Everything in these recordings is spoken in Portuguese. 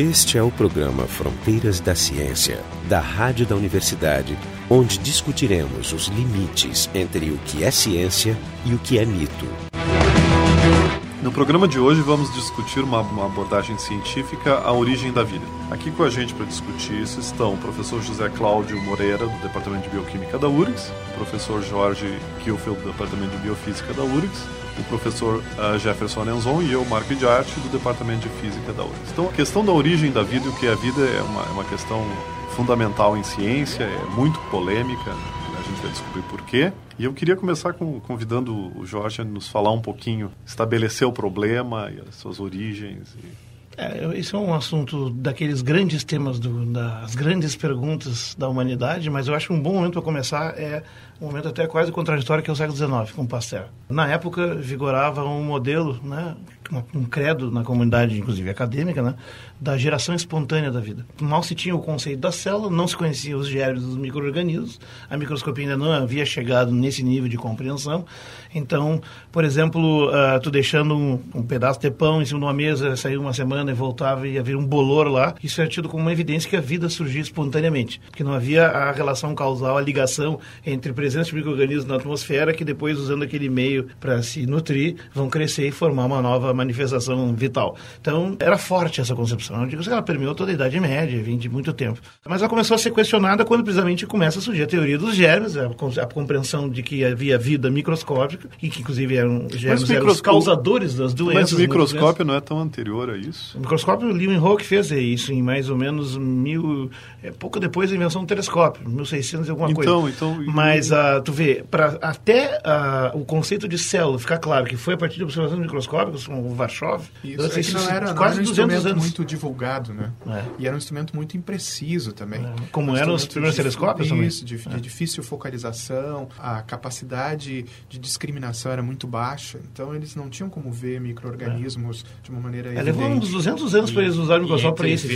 Este é o programa Fronteiras da Ciência, da Rádio da Universidade, onde discutiremos os limites entre o que é ciência e o que é mito. No programa de hoje vamos discutir uma, uma, abordagem científica à origem da vida. Aqui com a gente para discutir isso estão o professor José Cláudio Moreira, do Departamento de Bioquímica da URGS, o professor Jorge Kielfeld, do Departamento de Biofísica da URGS, o professor uh, Jefferson Enzon e eu, Marco de Arte, do Departamento de Física da URGS. Então, a questão da origem da vida e o que é a vida é uma, é uma questão fundamental em ciência, é muito polêmica, a gente vai descobrir por quê. E eu queria começar com, convidando o Jorge a nos falar um pouquinho, estabelecer o problema e as suas origens. E... É, isso é um assunto daqueles grandes temas, do, das grandes perguntas da humanidade, mas eu acho um bom momento para começar é um momento até quase contraditório que é o século XIX, com Pasteur. Na época, vigorava um modelo, né, um credo na comunidade, inclusive acadêmica, né, da geração espontânea da vida. Mal se tinha o conceito da célula, não se conhecia os germes dos micro-organismos, a microscopia ainda não havia chegado nesse nível de compreensão. Então, por exemplo, uh, tu deixando um, um, pedaço de pão em cima de uma mesa, saiu uma semana e voltava e havia um bolor lá, isso é tido como uma evidência que a vida surgia espontaneamente, que não havia a relação causal, a ligação entre presença de micro-organismos na atmosfera que depois, usando aquele meio para se nutrir, vão crescer e formar uma nova manifestação vital. Então, era forte essa concepção. Eu digo que ela permeou toda a Idade Média, vem de muito tempo. Mas ela começou a ser questionada quando precisamente começa a surgir a teoria dos germes, a, a compreensão de que havia vida microscópica e que inclusive eram germes eram os causadores das doenças. Mas o microscópio não é tão anterior a isso? O microscópio, Leeuwenhoek fez isso em mais ou menos mil... É, pouco depois da invenção do telescópio, 1600 e alguma então, coisa. Então, Mas uh, tu vê, para até uh, o conceito de célula ficar claro que foi a partir de observações microscópicas, como o Varchov, isso, é que não era, quase não era um 200 instrumento anos. muito divulgado, né? É. E era um instrumento muito impreciso também. É. Como um eram os primeiros telescópios isso, também? Isso, de, de, difícil focalização, a capacidade de discriminação era muito baixa, então eles não tinham como ver micro-organismos é. de uma maneira é, Levou uns 200 anos para eles usarem o microscópio para isso.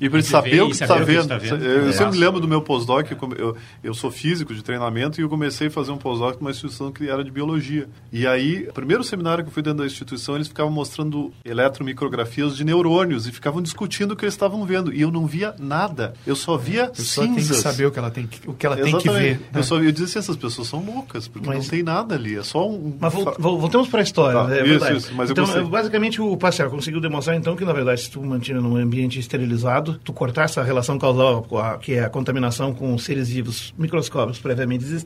E para saber o que está vendo. Eu sempre lembro do meu pós-doc, eu, eu sou físico de treinamento e eu comecei a fazer um pós-doc numa instituição que era de biologia. E aí, o primeiro seminário que eu fui dentro da instituição, eles ficavam mostrando eletromicrografias de neurônios e ficavam discutindo o que eles estavam vendo. E eu não via nada. Eu só via cinzas. tem que saber o que ela tem que, o que, ela Exatamente. tem que ver. Eu, né? só, eu dizia assim, essas pessoas são loucas, porque mas, não tem nada ali. É só um... Mas voltamos para a história. Tá, é isso, isso. Mas então, basicamente, o Pascal conseguiu demonstrar, então, que, na verdade, se tu mantinha num ambiente esterilizado, tu cortar essa relação causal, que é a contaminação com seres vivos microscópicos previamente existentes,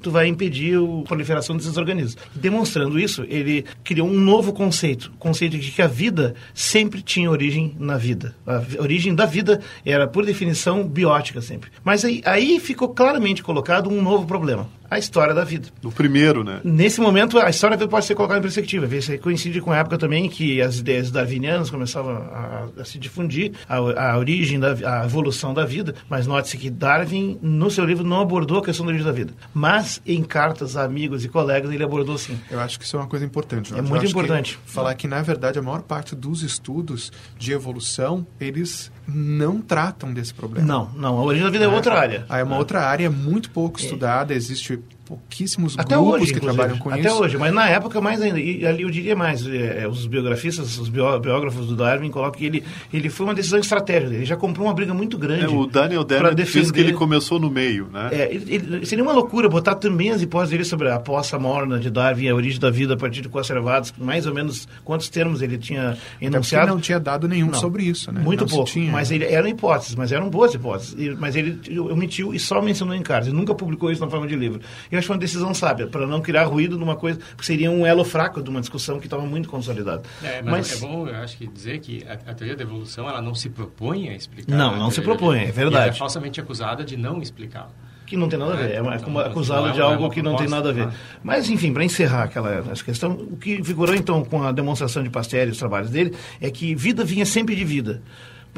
tu vai impedir a proliferação desses organismos. Demonstrando isso, ele criou um novo conceito, o conceito de que a vida sempre tinha origem na vida. A origem da vida era, por definição, biótica sempre. Mas aí, aí ficou claramente colocado um novo problema a história da vida. No primeiro, né? Nesse momento, a história da vida pode ser colocada em perspectiva. Isso coincide com a época também que as ideias darwinianas começavam a, a se difundir, a, a, origem, da, a evolução da vida. Mas note-se que Darwin, no seu livro, não abordou a questão da origem da vida. Mas, em cartas a amigos e colegas, ele abordou sim. Eu acho que isso é uma coisa importante. É muito importante. Que falar que, na verdade, a maior parte dos estudos de evolução, eles não tratam desse problema. Não, não. A origem da vida é, é outra área. É uma é. outra área muito pouco é. estudada. Existe group pouquíssimos Até grupos hoje, que trabalham com Até isso. Até hoje, mas na época mais ainda. E ali eu diria mais, é, é os biografistas, os biógrafos do Darwin colocam que ele, ele foi uma decisão estratégica. Ele já comprou uma briga muito grande. É, o Daniel Dennett fez que ele começou no meio, né? É, ele, ele, seria uma loucura botar também as hipóteses dele sobre a poça morna de Darwin, a origem da vida a partir de conservados, mais ou menos quantos termos ele tinha enunciado. Ele não tinha dado nenhum não, sobre isso, né? Muito não pouco, tinha, mas ele, eram hipóteses, mas eram boas hipóteses. Mas ele omitiu e só mencionou em cartas. Ele nunca publicou isso na forma de livro. Eu acho uma decisão sábia para não criar ruído numa coisa, porque seria um elo fraco de uma discussão que estava muito consolidada. É, mas, mas, é bom, eu acho que dizer que a, a, teoria da evolução ela não se propõe a explicar. Não, não se propõe, é verdade. E é falsamente acusada de não explicar que não tem nada a ver. É, é então, acusado é de algo que não tem nada a ver. Mas, enfim, para encerrar aquela essa questão, o que figurou então com a demonstração de Pasteur e os trabalhos dele é que vida vinha sempre de vida.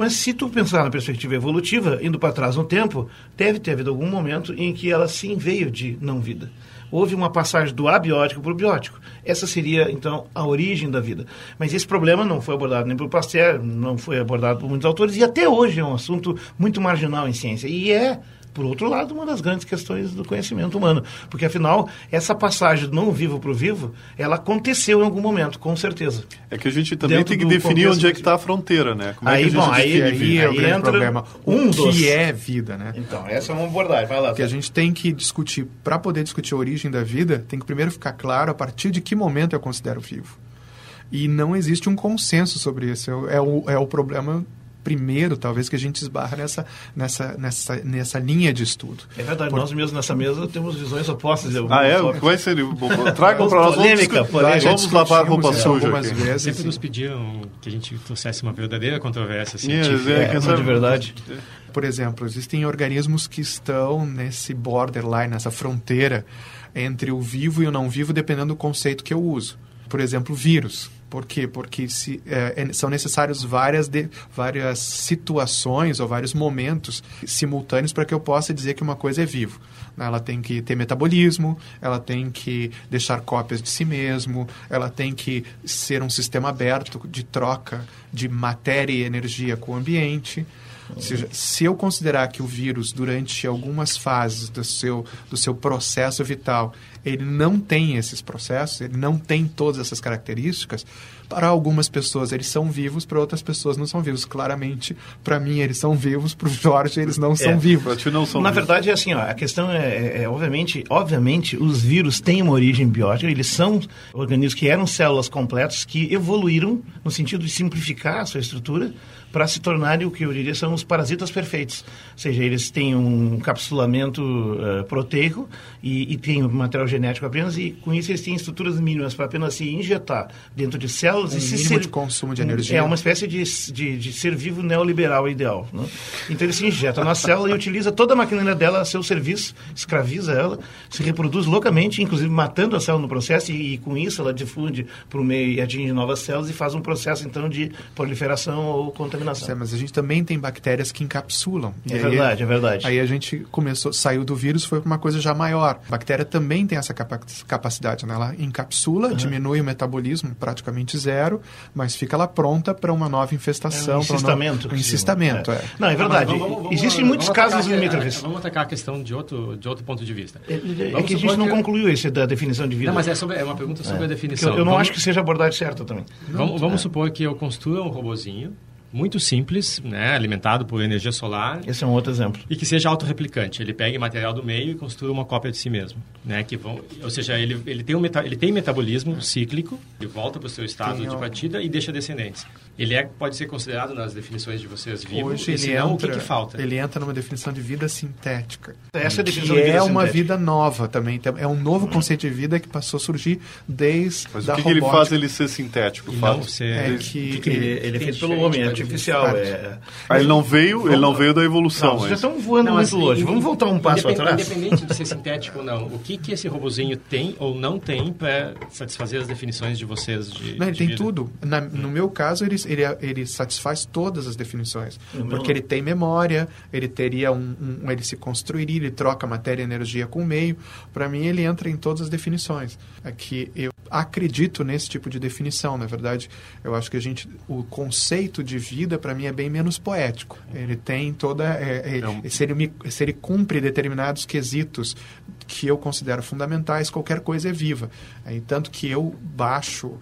Mas se tu pensar na perspectiva evolutiva, indo para trás no tempo, deve ter havido algum momento em que ela sim veio de não vida houve uma passagem do abiótico para o biótico. Essa seria, então, a origem da vida. Mas esse problema não foi abordado nem por Pasteur, não foi abordado por muitos autores, e até hoje é um assunto muito marginal em ciência. E é por outro lado, uma das grandes questões do conhecimento humano. Porque, afinal, essa passagem do não vivo para o vivo, ela aconteceu em algum momento, com certeza. É que a gente também Dentro tem que definir onde é que está a fronteira, né? Como Aí, é que a bom, gente aí- E aí vida? é o Aí grande entra problema. O um que dos- é vida, né? Então, essa é uma abordagem. Vai lá. Porque a gente tem que discutir, para poder discutir a origem da vida, tem que primeiro ficar claro a partir de que momento eu considero vivo. E não existe um consenso sobre isso. É o, é o, é o problema primeiro, talvez, que a gente esbarra nessa, nessa, nessa, nessa linha de estudo. É verdade, nós mesmos nessa mesa temos visões opostas. Eu- Ah, é? só- vai ser? Tragam para nós. Polêmica, vamos, polêmica. Vamos lavar a roupa suja algumas aqui. vezes. Sempre nos pediam que a gente trouxesse uma verdadeira controvérsia Yes, científica. é, É, quem uma sabe- de verdade. Por exemplo, existem organismos que estão nesse borderline, nessa fronteira entre o vivo e o não vivo, dependendo do conceito que eu uso. Por exemplo, vírus. Por quê? Porque se, é, é- são necessários várias, várias situações ou vários momentos simultâneos para que eu possa dizer que uma coisa é vivo. Ela tem que ter metabolismo, ela tem que deixar cópias de si mesmo, ela tem que ser um sistema aberto de troca de matéria e energia com o ambiente. Ou seja, se eu considerar que o vírus, durante algumas fases do seu, do seu processo vital, ele não tem esses processos, ele não tem todas essas características, para algumas pessoas eles são vivos, para outras pessoas não são vivos. Claramente, para mim eles são vivos, para o Jorge eles não são É. Pra vivos. ti não são Na vivos. verdade, é assim, ó, a questão é, é- é, obviamente, obviamente, os vírus têm uma origem biótica, eles são organismos que eram células completas que evoluíram no sentido de simplificar a sua estrutura para se tornarem o que eu diria são os parasitas perfeitos. Ou seja, eles têm um encapsulamento eh, proteico e, e têm um material genético apenas e com isso eles têm estruturas mínimas para apenas se injetar dentro de células Um e se mínimo ser- de consumo de energia. É uma espécie de, de, de ser vivo neoliberal ideal. Né? Então ele se injeta na célula e utiliza toda a maquinaria dela a seu serviço, escraviza ela, se reproduz loucamente, inclusive matando a célula no processo, e, e com isso ela difunde para o meio e atinge novas células e faz um processo então de proliferação ou contaminação. É, mas a gente também tem bactérias que encapsulam. E É aí- verdade, é verdade. Aí a gente começou, saiu do vírus, foi para uma coisa já maior. A bactéria também tem essa capa- capacidade, né? Ela encapsula, diminui o metabolismo praticamente zero, mas fica lá pronta para uma nova É infestação. um pra uma- insistamento. Um que se insistamento, chama. é. Não, é verdade. Vamos- vamos- vamos- Existem muitos vamos casos atacar- limítrofes. Vamos atacar a questão de outro, de outro ponto de vista. É, é que a gente não que- concluiu esse da definição de vida. Não, mas é, sobre, é uma pergunta sobre a Porque definição. eu, eu não Vamos- acho que seja a abordagem certa também. Vamos, vamos supor que eu construa um robozinho muito simples, né, alimentado por energia solar Esse é um outro exemplo. e que seja autorreplicante. Ele pegue material do meio e construa uma cópia de si mesmo, né, que vão, ou seja, ele, ele tem um meta, ele tem metabolismo cíclico, ele volta para o seu estado Tem de partida e deixa descendentes. Ele é, pode ser considerado nas definições de vocês vivo. Hoje ele não, entra, o que, que falta? ele entra numa definição de vida sintética. Essa é a que definição de vida é uma sintética. vida nova também. Então, É um novo conceito de vida que passou a surgir desde Mas da o que, que ele faz ele ser sintético? Faz- não ser... É que- que Ele, ele é feito pelo homem, é artificial. É... Ah, ele não veio, ele não veio da evolução. Não, vocês já mas- estão voando Não, muito assim, longe. Vamos voltar um passo independ- atrás? Independente de ser sintético ou não, o que, que esse robozinho tem ou não tem para satisfazer as definições de vocês de Não, ele de tem vida? tudo. Na- no meu caso, ele, ele, ele satisfaz todas as definições. No meu Porque ele tem memória, ele teria um, um- Ele se construiria, ele troca matéria e energia com o meio. Para mim, ele entra em todas as definições. É que eu acredito nesse tipo de definição. Na verdade, eu acho que a gente. O conceito de vida, para mim, é bem menos poético. Ele tem toda. é, é, É se, ele me- se ele cumpre determinados quesitos que eu considero fundamentais, qualquer coisa é viva. Aí, tanto que eu baixo,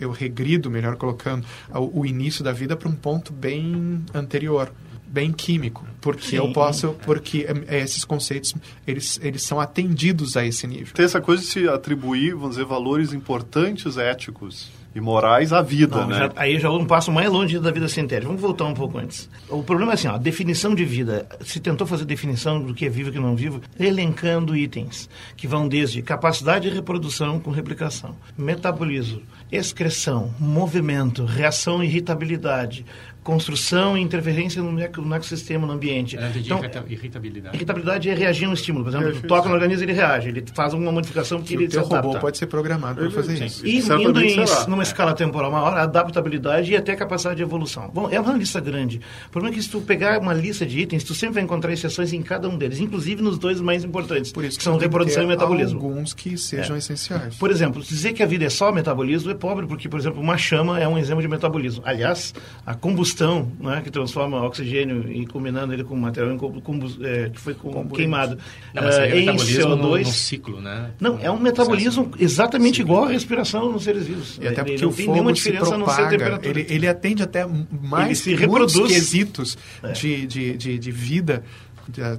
eu regrido, melhor colocando, o, o início da vida para um ponto bem anterior, bem químico, porque Sim. eu posso, porque eh, esses conceitos eles, eles são atendidos a esse nível. Tem essa coisa de se atribuir, vamos dizer, valores importantes éticos e morais à vida, Não, né? já- aí já um passo mais longe da vida sintética. Vamos voltar um pouco antes. O problema é assim, ó, a definição de vida. Se tentou fazer definição do que é vivo e que não é vivo, elencando itens que vão desde capacidade de reprodução com replicação, metabolismo, excreção, movimento, reação e irritabilidade, construção e interferência no, eco- no ecossistema, no ambiente. Então, irrita- irritabilidade. irritabilidade é reagir a um estímulo. Por exemplo, Reagir, toca no organismo ele reage. Ele faz uma modificação Que ele o teu se adapta. robô pode ser programado para fazer isso. E indo em, numa escala temporal maior, a adaptabilidade e até a capacidade de evolução. Bom, é uma lista grande. O problema é que se tu pegar uma lista de itens, tu sempre vai encontrar exceções em cada um deles, inclusive nos dois mais importantes, Por isso que são que reprodução ter e metabolismo. Alguns que sejam É. essenciais. Por exemplo, dizer que a vida é só metabolismo é pobre, porque, por exemplo, uma chama é um exemplo de metabolismo. Aliás, a combustão, né, que transforma oxigênio e combinando ele com material é, que foi queimado não, mas é, em CO2. No, no, ciclo, né? Não, é um metabolismo exatamente igual à respiração nos seres vivos. E até porque o fogo se propaga, ele, ele atende até mais ele se reproduz. quesitos é. de, de, de, de vida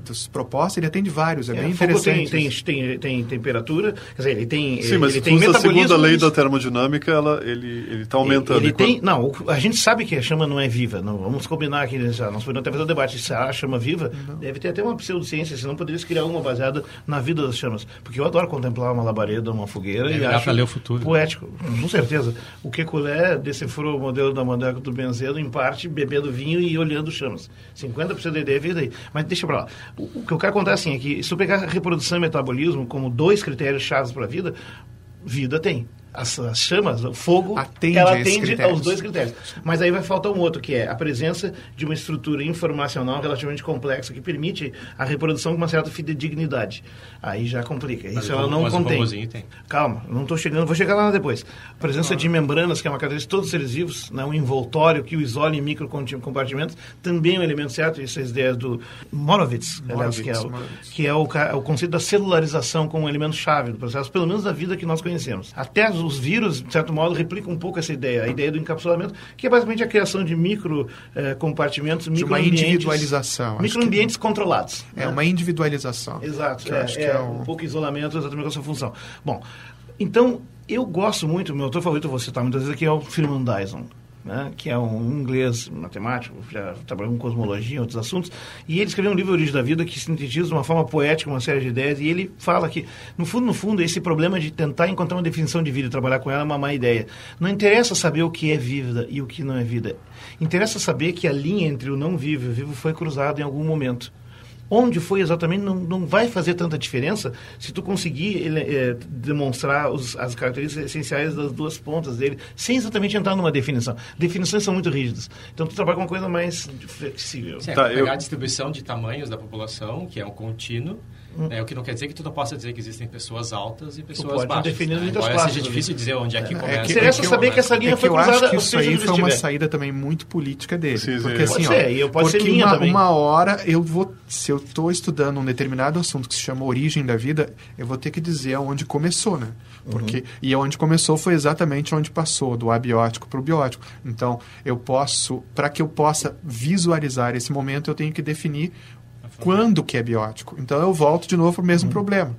das propostas, ele atende vários, é, é bem interessante. Tem, tem, tem, tem, temperatura, quer dizer, ele tem Sim, mas ele tem a lei da termodinâmica, ela, ele está aumentando. Ele, tem, não, a gente sabe que a chama não é viva, não, vamos combinar aqui, já, nós podemos até fazer um debate, se a chama viva, não. deve ter até uma pseudociência, senão poderia criar uma baseada na vida das chamas, porque eu adoro contemplar uma labareda, uma fogueira, e acho ler o futuro. poético, com certeza. O Kekulé decifrou o modelo da Mandeca do Benzedo, em parte, bebendo vinho e olhando chamas. 50% da ideia é vida aí. Mas deixa pra lá. O, o que eu quero contar assim, é que se eu pegar reprodução e metabolismo como dois critérios chaves para a vida, vida tem as, as, chamas, o fogo, atende ela atende aos dois critérios. Mas aí vai faltar um outro, que é a presença de uma estrutura informacional relativamente complexa que permite a reprodução com uma certa fidedignidade. Aí já complica. Mas Isso ela não contém. Tem. Calma, não estou chegando, vou chegar lá depois. A presença ah. de membranas, que é uma característica de todos os seres vivos, né, um envoltório que o isole em microcompartimentos, também é um elemento certo. Isso é a ideia do Morovitz, aliás, que é, o, que é o, o conceito da celularização como um elemento chave do processo, pelo menos da vida que nós conhecemos. Até as os vírus, de certo modo, replicam um pouco essa ideia, a ideia do encapsulamento, que é basicamente a criação de micro eh, compartimentos, de uma individualização. Microambientes que... controlados. É né? uma individualização. Exato. É, é, é um... um pouco isolamento, exatamente a sua função. Bom, então, eu gosto muito, meu autor favorito, vou citar muitas vezes aqui, é o Freeman Dyson né, que é um inglês matemático, já trabalhou com cosmologia e outros assuntos, e ele escreveu um livro Origem da Vida que sintetiza de uma forma poética uma série de ideias, e ele fala que, no fundo, no fundo, esse problema de tentar encontrar uma definição de vida e trabalhar com ela é uma má ideia. Não interessa saber o que é vida e o que não é vida. Interessa saber que a linha entre o não vivo e o vivo foi cruzada em algum momento. Onde foi exatamente não, não vai fazer tanta diferença se tu conseguir ele, é, demonstrar os, as características essenciais das duas pontas dele, sem exatamente entrar numa definição. Definições são muito rígidas. Então tu trabalha com uma coisa mais flexível. Sim, é, tá, pegar eu... a distribuição de tamanhos da população, que é um contínuo, é, o que não quer dizer que tu não possa dizer que existem pessoas altas e pessoas pode baixas. definir né? muitas classes. seja difícil dizer onde é que começa. É que, Interessa é saber eu, que essa linha é foi cruzada. Eu acho que isso aí foi uma saída também muito política dele. Sim, porque sim. assim, pode ó, ser, eu porque ser uma, também. uma hora eu vou, se eu estou estudando um determinado assunto que se chama origem da vida, eu vou ter que dizer aonde começou, né? Porque uhum. e onde começou foi exatamente onde passou, do abiótico para o biótico. Então, eu posso, para que eu possa visualizar esse momento, eu tenho que definir quando que é biótico. Então eu volto de novo para o mesmo uhum. problema.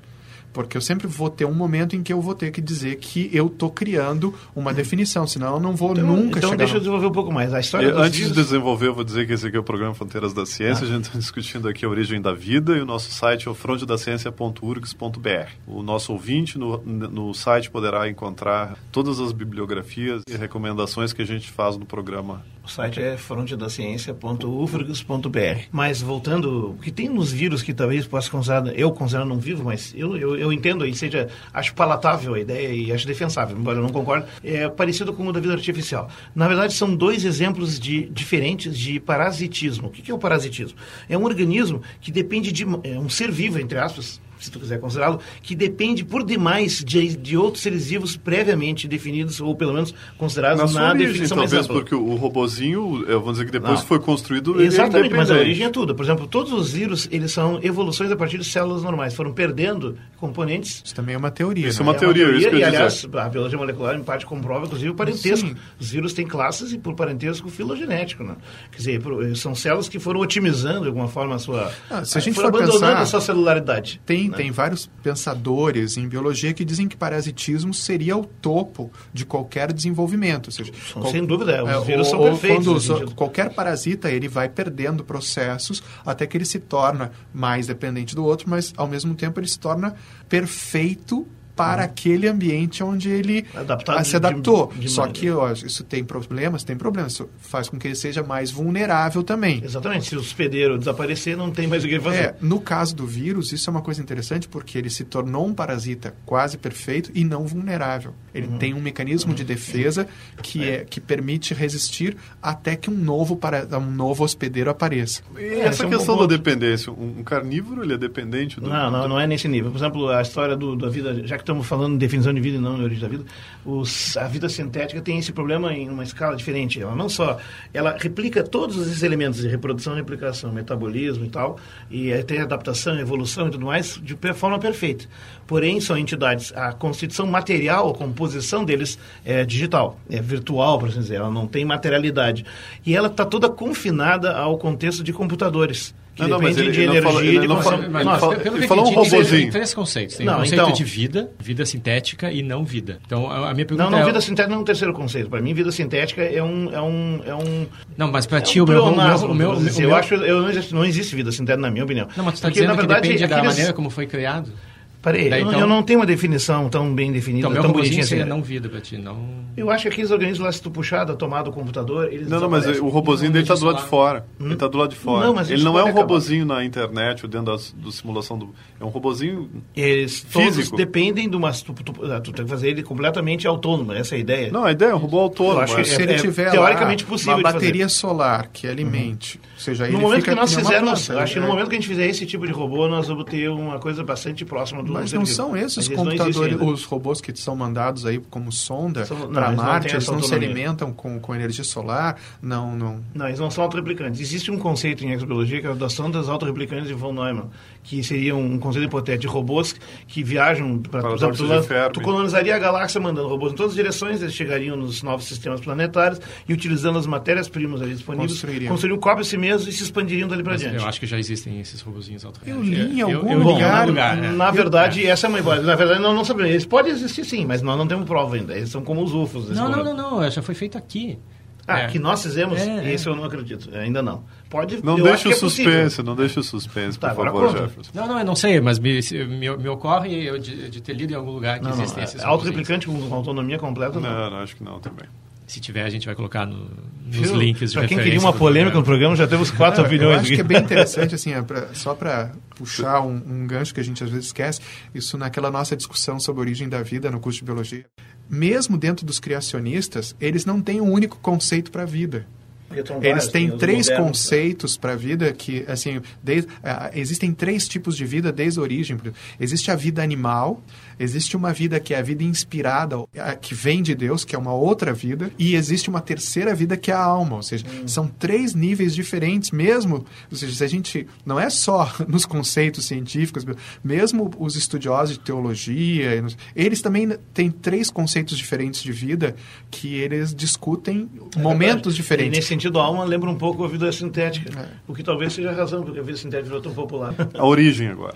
Porque eu sempre vou ter um momento em que eu vou ter que dizer que eu estou criando uma definição, senão eu não vou então, nunca então chegar... Então deixa eu desenvolver um pouco mais. A história Antes dias... de desenvolver, eu vou dizer que esse aqui é o programa Fronteiras da Ciência. Ah. A gente está discutindo aqui a origem da vida e o nosso site é o frontedaciencia.urgs.br. O nosso ouvinte no, no site poderá encontrar todas as bibliografias e recomendações que a gente faz no programa. Site é frontedaciencia.ufrgs.br. Mas voltando, o que tem nos vírus que talvez possa considerar, eu considero não vivo, mas eu, eu eu entendo e seja, acho palatável a ideia e acho defensável, embora eu não concorde, é parecido com o da vida artificial. Na verdade, são dois exemplos de, diferentes de parasitismo. O que é o parasitismo? É um organismo que depende de é um ser vivo, entre aspas, se tu quiser considerá-lo, que depende por demais de, de outros seres vivos previamente definidos, ou pelo menos considerados na, na origem, definição talvez mais ampla. porque o robozinho, vamos dizer que depois Não. foi construído... Exatamente, mas a origem é tudo. Por exemplo, todos os vírus, eles são evoluções a partir de células normais. Foram perdendo componentes... Isso também é uma teoria. Isso é uma, é teoria, uma teoria, isso e, aliás, a biologia molecular, em parte, comprova, inclusive, o parentesco. Sim. Os vírus têm classes e, por parentesco, filogenético. Né? Quer dizer, são células que foram otimizando, de alguma forma, a sua... Ah, se a gente for abandonando pensar, a sua celularidade. Tem, né? tem vários pensadores em biologia que dizem que parasitismo seria o topo de qualquer desenvolvimento. Ou seja, qual, sem dúvida, os é, vírus são perfeitos. Quando qualquer parasita ele vai perdendo processos até que ele se torna mais dependente do outro, mas ao mesmo tempo ele se torna perfeito para uhum. aquele ambiente onde ele Adaptado se adaptou. De, de Só que ó, isso tem problemas, tem problemas. Isso faz com que ele seja mais vulnerável também. Exatamente. Se o hospedeiro desaparecer, não tem mais o que fazer. É, no caso do vírus, isso é uma coisa interessante porque ele se tornou um parasita quase perfeito e não vulnerável. Ele uhum. tem um mecanismo uhum. de defesa que, é. é. que permite resistir até que um novo, para, um novo hospedeiro apareça. E essa é questão um da dependência, um carnívoro ele é dependente do... Não, não, não é nesse nível. Por exemplo, a história do, da vida, já que estamos falando em definição de vida e não em origem da vida, os, a vida sintética tem esse problema em uma escala diferente. Ela não só, ela replica todos esses elementos de reprodução, replicação, metabolismo e tal, e tem adaptação, evolução e tudo mais de forma perfeita. Porém, são entidades, a constituição material, a composição deles é digital, é virtual, por assim dizer, ela não tem materialidade. E ela está toda confinada ao contexto de computadores que não, depende ele, de ele energia. Ele, não fala, mas, ele, falou um robozinho. Tem três conceitos. Tem não, o conceito então, de vida, vida sintética e não vida. Então, a, a minha pergunta não, não, é... vida sintética não é um terceiro conceito. Para mim, vida sintética é um... É um, é um não, mas para é ti, um o meu... O meu, o meu, o meu eu acho eu não, existe, não existe vida sintética, na minha opinião. Não, mas tu está dizendo na verdade, que depende aqueles... da maneira como foi criado? Parei, Daí, eu, então... eu, não tenho uma definição tão bem definida, então, tão bonitinha assim. não vida para ti, não... Eu acho que aqueles organismos lá, se tu puxar da tomada do computador, eles Não, não, mas o robozinho dele está do lado de fora. Hum? Ele está do lado de fora. Não, mas ele não é um acabar. robozinho na internet ou dentro da do simulação do... É um robozinho eles físico. Todos dependem de uma... Tu, tu, tu, tem que fazer ele completamente autônomo, essa é a ideia. Não, a ideia é um robô autônomo. Eu acho que se ele é, tiver teoricamente possível uma bateria solar que alimente, uhum. ou seja, no momento que nós fizermos, acho que no momento que a gente fizer esse tipo de robô, nós vamos ter uma coisa bastante próxima do... Mas não são esses computadores, os robôs que são mandados aí como sonda para Marte, eles não se alimentam com, com energia solar, não, não... Não, eles não são autorreplicantes. Existe um conceito em exobiologia que é das sondas autorreplicantes de von Neumann, que seria um conceito hipotético de robôs que viajam para... Por exemplo, tu, tu colonizaria a galáxia mandando robôs em todas as direções, eles chegariam nos novos sistemas planetários e utilizando as matérias-primas ali disponíveis, construiriam, construiriam cópia si mesmo e se expandiriam dali para diante. Eu acho que já existem esses robôzinhos autorreplicantes. Eu li em algum eu, eu lugar, lugar. Na é. Verdade, essa é uma Na verdade, não, não sabemos. Eles podem existir sim, mas nós não temos prova ainda. Eles são como os UFOs. Não, não, não, não, Já foi feito aqui. Ah, é. que nós fizemos? É, Esse é. eu não acredito. Ainda não. Pode. Não deixa o é suspense, não deixa o suspense, tá, por favor, Jefferson. Não, não, eu não sei, mas me, me, me ocorre eu de, de, ter lido em algum lugar que não, existem não, esses. Autoreplicante com autonomia completa? Não, não, não, acho que não também. Se tiver, a gente vai colocar no, nos links de Para quem queria uma polêmica no programa, já temos quatro opiniões. Eu acho que é bem interessante, assim, é pra, só para puxar um, um gancho que a gente às vezes esquece, isso naquela nossa discussão sobre a origem da vida no curso de biologia. Mesmo dentro dos criacionistas, eles não têm um único conceito para a vida. Eles têm três modernos, conceitos para a vida que, assim, desde, uh, existem três tipos de vida desde a origem. Existe a vida animal, existe uma vida que é a vida inspirada, que vem de Deus, que é uma outra vida, e existe uma terceira vida que é a alma. Ou seja, hum. são três níveis diferentes, mesmo. Ou seja, se a gente. Não é só nos conceitos científicos, mesmo os estudiosos de teologia, eles também têm três conceitos diferentes de vida que eles discutem é momentos diferentes sentido, a alma lembra um pouco a vida sintética, é. o que talvez seja a razão porque a vida sintética virou tão popular. A origem agora.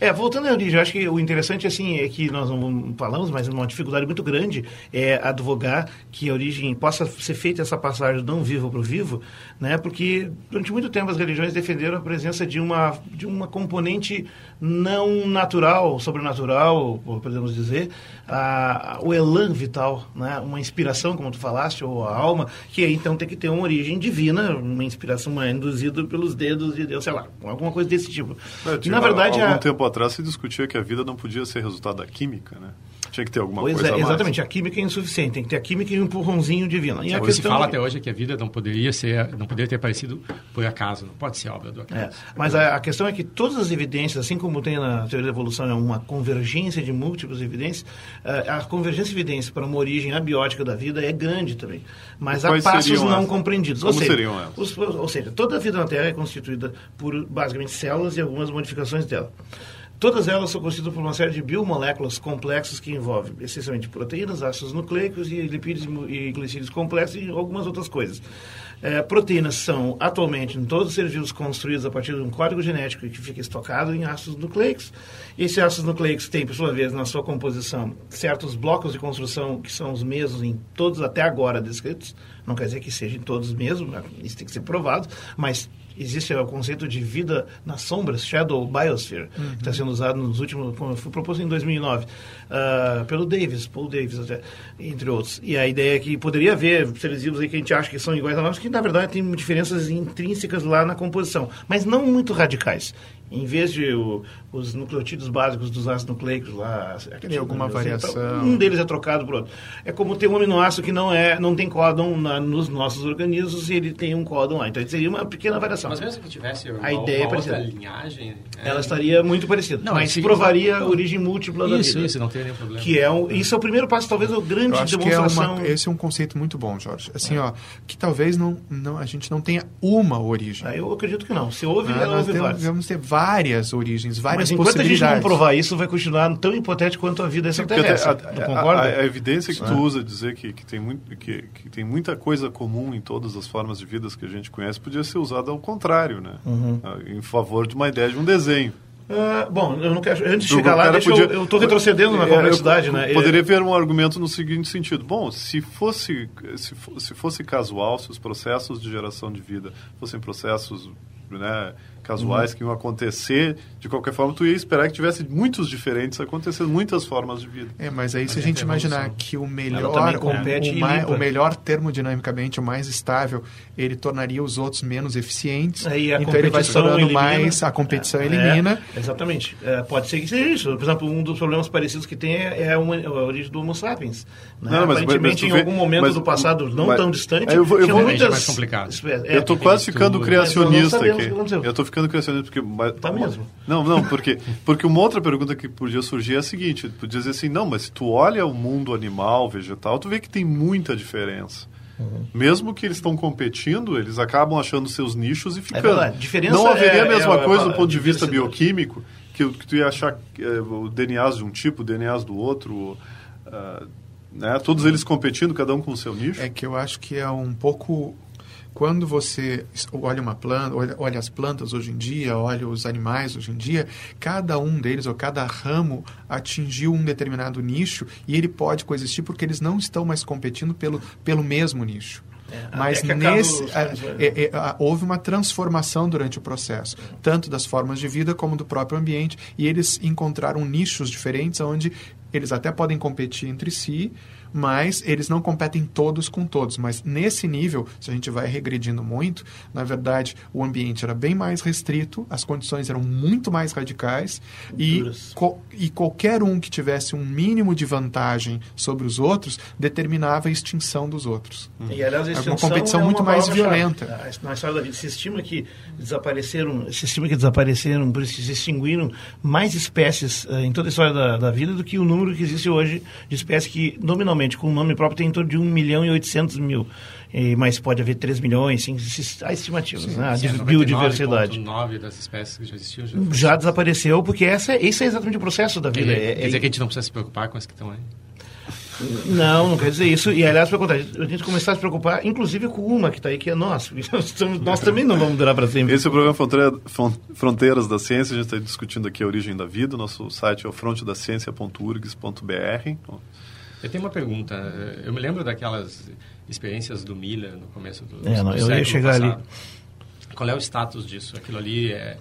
É, voltando à origem, eu acho que o interessante assim é que nós não falamos, mas uma dificuldade muito grande é advogar que a origem possa ser feita essa passagem do não vivo para o vivo, né? Porque durante muito tempo as religiões defenderam a presença de uma de uma componente não natural, sobrenatural, podemos dizer, a, o elan vital, né? Uma inspiração, como tu falaste, ou a alma, que então tem que ter uma origem divina, uma inspiração uma induzida pelos dedos de Deus, sei lá, alguma coisa desse tipo. É, Na verdade, algum a... tempo atrás se discutia que a vida não podia ser resultado da química, né? Tinha que ter alguma pois coisa é, exatamente. A química é insuficiente. Tem que ter a química e um empurrãozinho divino. E a questão... se fala até hoje que a vida não poderia ser, não poderia ter aparecido por acaso. Não pode ser obra do acaso. É, mas a, a, questão é que todas as evidências, assim como tem na teoria da evolução é uma convergência de múltiplas evidências, eh, a convergência de evidências para uma origem abiótica da vida é grande também. Mas há passos não compreendidos. Como ou seja, seriam elas? Os, ou seja, toda a vida na Terra é constituída por basicamente células e algumas modificações dela. Todas elas são constituídas por uma série de biomoléculas complexas que envolvem essencialmente proteínas, ácidos nucleicos e lipídios e glicídios complexos e algumas outras coisas. É, proteínas são, atualmente, em todos os seres vivos construídos a partir de um código genético que fica estocado em ácidos nucleicos. Esses ácidos nucleicos têm, por sua vez, na sua composição, certos blocos de construção que são os mesmos em todos até agora descritos. Não quer dizer que sejam todos mesmos, né? isso tem que ser provado, mas existe o conceito de vida nas sombras, Shadow Biosphere, uhum. que está sendo usado nos últimos, foi proposto em 2009 uh, ah, pelo Davis, Paul Davis, até, entre outros. E a ideia é que poderia haver seres vivos aí que a gente acha que são iguais a nós, que na verdade tem diferenças intrínsecas lá na composição, mas não muito radicais Em vez de o, os nucleotídeos básicos dos ácidos nucleicos lá... Tem alguma variação. Um deles é trocado por outro. É como ter um aminoácido que não, é, não tem códon na, nos nossos organismos e ele tem um códon lá. Então, seria uma pequena variação. Mas mesmo que tivesse uma, A ideia é uma outra parecida. linhagem... Ela estaria muito parecida. Não, mas se- provaria a origem múltipla da Isso, vida. isso, não tem nenhum problema. Que é um, isso é o primeiro passo, talvez, o grande Eu acho que é demonstração... uma, esse é um conceito muito bom, Jorge. Assim, ó, que talvez não, não, a gente não tenha uma origem. Ah, Eu acredito que não. Se houve, Ah, ela nós houve temos, várias. vamos ter várias origens, várias Mas enquanto a gente possibilidades. não provar isso, vai continuar tão hipotético quanto a vida extraterrestre. a, a- a- a evidência que tu usa dizer que, que, tem muito, que, que tem muita coisa comum em todas as formas de vidas que a gente conhece podia ser usada ao contrário, né? Uhum. Ah, Em favor de uma ideia de um desenho. Ah, bom, eu não quero. Antes de chegar lá, deixa podia- eu, eu tô retrocedendo na É, complexidade, eu né? Poderia ver um argumento no seguinte sentido: bom, se fosse se, se fosse casual, se os processos de geração de vida fossem processos né, casuais que iam acontecer de qualquer forma, tu ia esperar que tivesse muitos diferentes acontecendo, muitas formas de vida. É, mas aí se a é gente evolução. imaginar que o melhor, o, compete o e mai- limpa. o melhor termodinamicamente, o mais estável, ele tornaria os outros menos eficientes. Aí a então ele vai elimina. mais, a competição É, elimina. é, exatamente. É, pode ser que seja isso. Por exemplo, um dos problemas parecidos que tem é, é uma- a origem do Homo sapiens. Né? Não, mas- Aparentemente, mas tu em algum momento mas- do passado não mas- tão distante, eu vou- eu vou- muitas É mais complicado. eu estou É, quase ficando Mas criacionista aqui. o. Eu estou ficando criacionista porque mas- Tá mesmo. Não, não, porque porque uma outra pergunta que podia surgir é a seguinte, tu podia dizer assim, não, mas se tu olha o mundo animal, vegetal, tu vê que tem muita diferença. Uhum. Mesmo que eles estão competindo, eles acabam achando seus nichos e ficando. verdade. Diferença não haveria é- a mesma é coisa do ponto de vista diversidade. bioquímico, que, que tu ia achar eh, o DNAs de um tipo, o DNAs do outro, ah, né, todos eles competindo, cada um com o seu nicho. É que eu acho que é um pouco. Quando você olha uma planta, olha, olha as plantas hoje em dia, olha os animais hoje em dia, cada um deles ou cada ramo atingiu um determinado nicho e ele pode coexistir porque eles não estão mais competindo pelo, pelo mesmo nicho. Mas é nesse os- a- é- é- a- houve uma transformação durante o processo, tanto das formas de vida como do próprio ambiente, e eles encontraram nichos diferentes onde eles até podem competir entre si, mas eles não competem todos com todos. Mas nesse nível, se a gente vai regredindo muito, na verdade, o ambiente era bem mais restrito, as condições eram muito mais radicais e, co- e qualquer um que tivesse um mínimo de vantagem sobre os outros determinava a extinção dos outros. E, aliás, a É uma extinção competição é muito mais palavra-chave. violenta. Na história da vida, se estima que desapareceram, se estima que desapareceram, se extinguiram mais espécies eh, em toda a história da, da vida do que o número que existe hoje de espécies que, nominalmente, com o nome próprio, tem em torno de 1 milhão e 800 mil. E, mas pode haver 3 milhões, sim, há estimativas, né? de biodiversidade. 9 das espécies que já existiam já, Já desapareceu, porque essa, esse é exatamente o processo da vida. dizer, É- quer é- dizer que a gente não precisa se preocupar com as que estão aí. Não, não quer dizer isso. E, aliás, pelo contrário, a gente começar a se preocupar, inclusive com uma que está aí, que é nós. Nós também não vamos durar para sempre. Esse é o programa Fronteira- Fron- Fronteiras da Ciência. A gente está discutindo aqui a origem da vida. Nosso site é o frontedaciencia.urgs.br. Eu tenho uma pergunta. Eu me lembro daquelas experiências do Miller no começo do, É, não, do eu ia chegar ali. passado. Qual é o status disso? Aquilo ali é...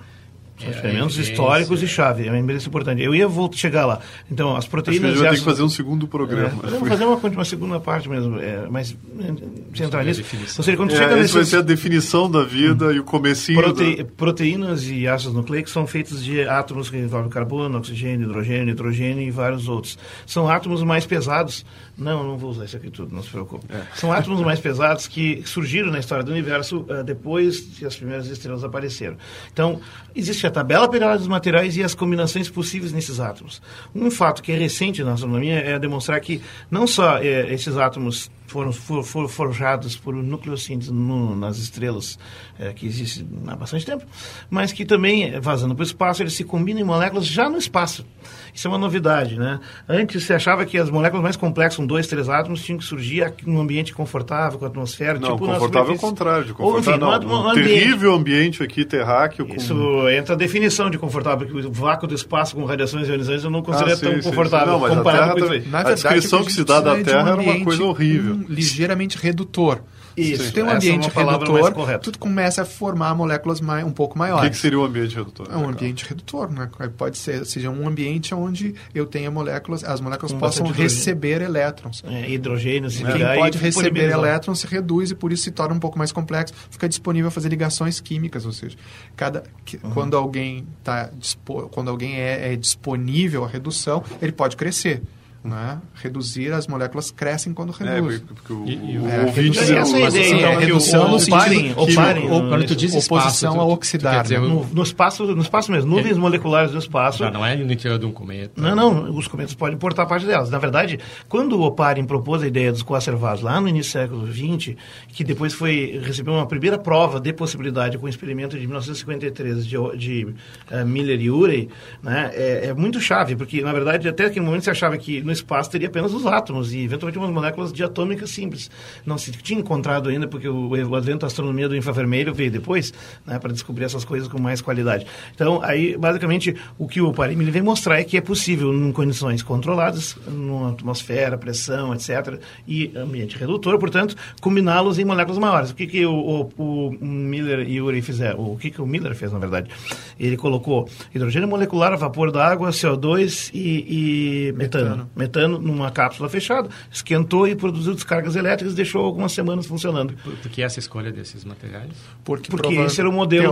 São é experimentos evidência, históricos e chave, é bem importante. Eu ia voltar, chegar lá. Então, as Acho que a proteínas... gente vai ter as- que fazer um segundo É, programa. vamos fazer uma, uma segunda parte mesmo, é, mas é, centrar a nisso. Ou seja, quando É, chega esse vai nesses ser a definição da vida e o comecinho prote- da... proteínas e ácidos nucleicos são feitos de átomos que envolvem carbono, oxigênio, hidrogênio, nitrogênio e vários outros. São átomos mais pesados. Não, não vou usar isso aqui tudo, não se preocupe. São átomos mais pesados que surgiram na história do universo eh, depois que as primeiras estrelas apareceram. Então, existe a tabela periódica dos materiais e as combinações possíveis nesses átomos. Um fato que é recente na astronomia é demonstrar que não só eh, esses átomos foram, for- foram forjados por nucleossíntese no- nas estrelas eh, que existem há bastante tempo, mas que também, eh, vazando para o espaço, eles se combinam em moléculas já no espaço. Isso é uma novidade, né? Antes se achava que as moléculas mais complexas, com dois, três átomos, tinham que surgir aqui num ambiente confortável, com a atmosfera, Não, tipo confortável é o contrário. De Ou, enfim, confortável, não. no Um ambiente. terrível ambiente aqui, terráqueo, com... Isso entra a definição de confortável, porque o vácuo do espaço com radiações ionizantes eu não Ah, considero sim, tão sim, sim. confortável Não, mas a comparado Terra com isso também- aí. Na a verdade, descrição que que a se dá da é de um Terra era uma coisa horrível. Um ligeiramente redutor. Isso, Se tem um é ambiente mais redutor, correta. tu começa a formar moléculas mai, um pouco O maiores. que, que seria o ambiente redutor? É um ambiente redutor, né? Pode ser, seja um ambiente onde eu tenha moléculas, as moléculas Com possam receber elétrons. É, hidrogênio, se Quem e pode receber elétrons se reduz e por isso se torna um pouco mais complexo. Fica disponível a fazer ligações químicas, ou seja, cada que- Uhum. quando alguém tá dispo, quando alguém é, é disponível à redução, ele pode crescer. Né? Reduzir as moléculas crescem quando É, reduz. porque, porque o, E- o, o- É, ouvinte... Essa é mas, ideia, assim, então, é, que redução o, no o sentido parem, o Ou no- quando tu diz espaço, oposição tu- a oxidar, dizer né? no, no espaço, no espaço mesmo, nuvens moleculares no espaço. Já não é no interior de um cometa. Não, não, os cometas podem importar parte delas. Na verdade, quando o Oparin propôs a ideia dos coacervados lá no início do século XX, que depois foi recebeu uma primeira prova de possibilidade com o experimento de 1953 de, de eh, Miller e Urey, né, é, é muito chave, porque na verdade até aquele momento se achava que no espaço teria apenas os átomos e eventualmente umas moléculas diatômicas simples. Não se tinha encontrado ainda, porque o, o advento da astronomia do infravermelho veio depois, né, para descobrir essas coisas com mais qualidade. Então, aí, basicamente, o que o Oparin ele vem mostrar é que é possível, em condições controladas, numa atmosfera, pressão, etc., e ambiente redutor, portanto, combiná-los em moléculas maiores. O que, que o, o, o Miller e Urey fizeram? O que, que o Miller fez, na verdade? Ele colocou hidrogênio molecular, vapor d'água, CO2 e, e metano. metano. Numa cápsula fechada, esquentou e produziu descargas elétricas e deixou algumas semanas funcionando. Por, por que essa escolha desses materiais? Porque, Porque esse era o modelo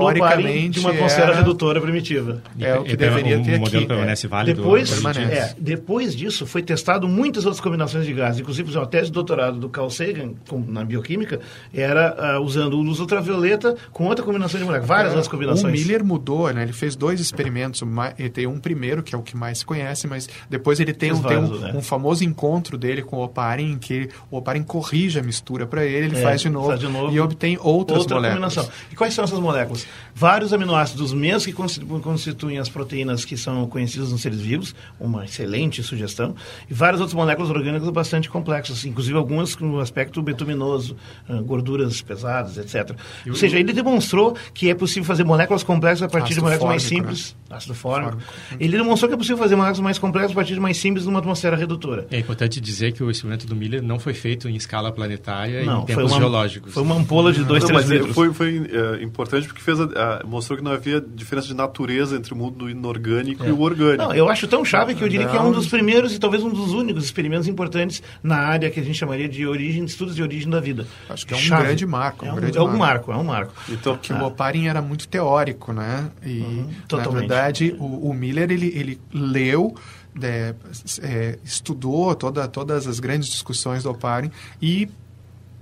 de uma atmosfera era- redutora primitiva. É o que E- deveria o ter modelo aqui. permanece É. válido? Depois, é, depois disso, foi testado muitas outras combinações de gases. Inclusive, a tese de doutorado do Carl Sagan, com- na bioquímica, era ah, usando luz ultravioleta com outra combinação de moléculas. Várias outras combinações. O Miller mudou, né? Ele fez dois experimentos. o Ele tem um primeiro, que é o que mais se conhece, mas depois ele tem, um, tem um, né? um famoso encontro dele com o Oparin, em que o Oparin corrige a mistura para ele, ele É, faz, de novo, faz de novo. e obtém outras Outra moléculas. combinação. E quais são essas moléculas? Vários aminoácidos mesmos que constitu- constituem as proteínas que são conhecidas nos seres vivos, uma excelente sugestão, e várias outras moléculas orgânicas bastante complexas, inclusive algumas com aspecto betuminoso, ah, gorduras pesadas, etc. Ou seja, ele demonstrou que é possível fazer moléculas complexas a partir de Ácido moléculas mais fórmico, simples, ácido fórmico. Ele demonstrou que é possível fazer moléculas mais complexas a partir de mais simples numa atmosfera redutora. É importante dizer que o experimento do Miller não foi feito em escala planetária Não, em foi tempos uma, geológicos. foi uma ampola de 2, Não, 3 mas é, litros. foi, foi é, importante porque fez a- a- mostrou que não havia diferença de natureza entre o mundo inorgânico e o orgânico. Não, eu acho tão chave que eu diria que é um Não. dos primeiros e talvez um dos únicos experimentos importantes na área que a gente chamaria de origem, estudos de origem da vida. Acho que é um Chave. grande marco, um É um, grande é um marco. marco, é um marco. Então, que o Oparin era muito teórico, né? E, na Uhum. totalmente. verdade, o, o Miller, ele, ele leu, é, é, estudou toda, todas as grandes discussões do Oparin e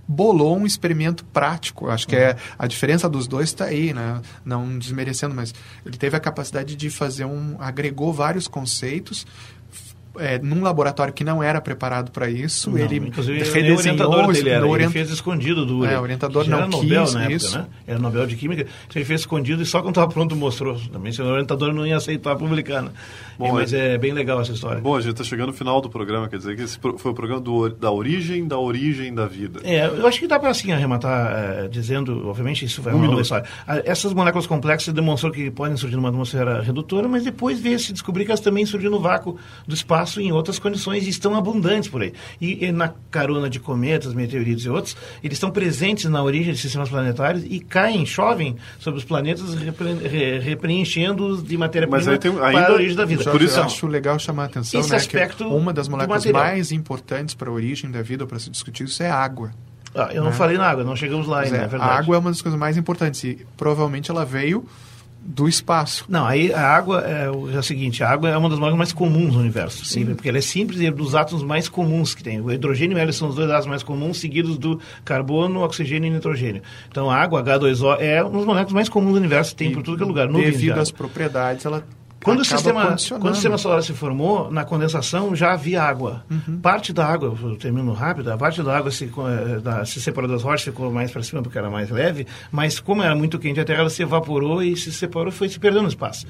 bolou um experimento prático. Acho que é a diferença dos dois está aí, né? Não desmerecendo, mas ele teve a capacidade de fazer um... agregou vários conceitos é, num laboratório que não era preparado para isso, Não, ele o redesenhou, orientador dele era. no Ele orient- fez escondido do. É, o orientador não era Nobel quis na época, isso. né? Era Nobel de Química. Então ele fez escondido e só quando estava pronto mostrou. Também se o orientador não ia aceitar publicar, né? Bom, É, mas é bem legal essa história. Bom, a gente está chegando no final do programa, quer dizer que esse foi o programa do, da origem da origem da vida. É, eu acho que dá para assim arrematar eh, dizendo, obviamente isso vai Um uma história. Ah, Essas moléculas complexas demonstrou que podem surgir numa atmosfera redutora, mas depois veio se descobrir que elas também surgiram no vácuo do espaço em outras condições e estão abundantes por aí. E, e na carona de cometas, meteoritos e outros, eles estão presentes na origem de sistemas planetários e caem, chovem sobre os planetas, repre- re- repreenchendo-os de matéria-prima para a origem da vida. Por isso- eu acho legal chamar a atenção, Esse né, aspecto uma das moléculas mais importantes para a origem da vida, para se discutir isso, é a água. Ah, eu não né? falei na água, não chegamos lá ainda, é, é a água é uma das coisas mais importantes e provavelmente ela veio do espaço. Não, aí a água é o, é o seguinte, a água é uma das moléculas mais comuns no universo. Sim. Porque ela é simples e é dos átomos mais comuns que tem. O hidrogênio e o hélio são os dois átomos mais comuns, seguidos do carbono, oxigênio e nitrogênio. Então a água, H2O, é uma das moléculas mais comuns do universo, tem por tudo que é lugar. de Devido às propriedades, ela Quando o, sistema, quando o sistema solar se formou, na condensação já havia água. Uhum. Parte da água, eu termino rápido, a parte da água se, eh, da, se separou das rochas, ficou mais para cima porque era mais leve, mas como era muito quente a Terra, ela se evaporou e se separou e foi se perdendo no espaço.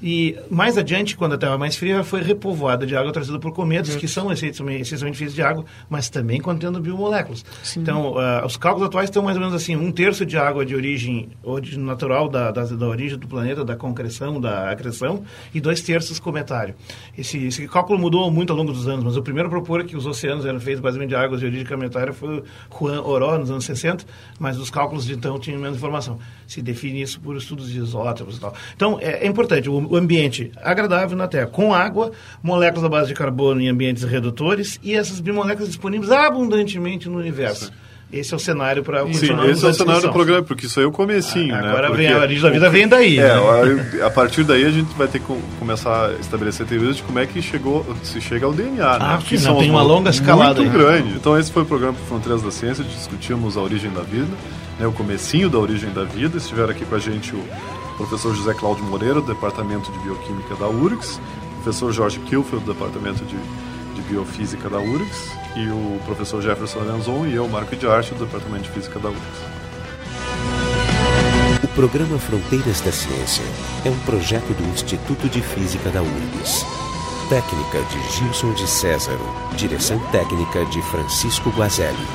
E mais adiante, quando a Terra mais fria, ela foi repovoada de água trazida por cometas, que são essencialmente, feitos de água, mas também contendo biomoléculas. Então, ah, os cálculos atuais estão mais ou menos assim, um terço de água de origem, origem natural da, da, da origem do planeta, da concreção, da acreção, e dois terços cometário. Esse, esse cálculo mudou muito ao longo dos anos, mas o primeiro a propor que os oceanos eram feitos basicamente de águas de origem foi Juan Oró, nos anos 60, mas os cálculos de então tinham menos informação. Se define isso por estudos de isótopos e tal. Então, é, é importante, o, o, ambiente agradável na Terra, com água, moléculas à base de carbono em ambientes redutores e essas bimoléculas disponíveis abundantemente no universo. Sim. Esse é o cenário para Sim, esse é o cenário do programa, porque isso aí é o comecinho, ah, né? Agora porque vem a origem da vida vem daí. É, né? a partir daí a gente vai ter que começar a estabelecer teorias de como é que chegou, se chega ao DNA, né? ah, né? Que não, tem uma longa escalada muito aí. grande. Então esse foi o programa Fronteiras da Ciência, discutimos a origem da vida, né, o comecinho da origem da vida. Estiveram aqui com a gente o professor José Cláudio Moreira, do Departamento de Bioquímica da URGS, o professor Jorge Kilfield, do Departamento de, de Biofísica da URGS, e o professor Jefferson Lenzon e eu, Marco de Arte, do Departamento de Física da URGS. O programa Fronteiras da Ciência é um projeto do Instituto de Física da URGS. Técnica de Gilson de Césaro. Direção técnica de Francisco Guazelli.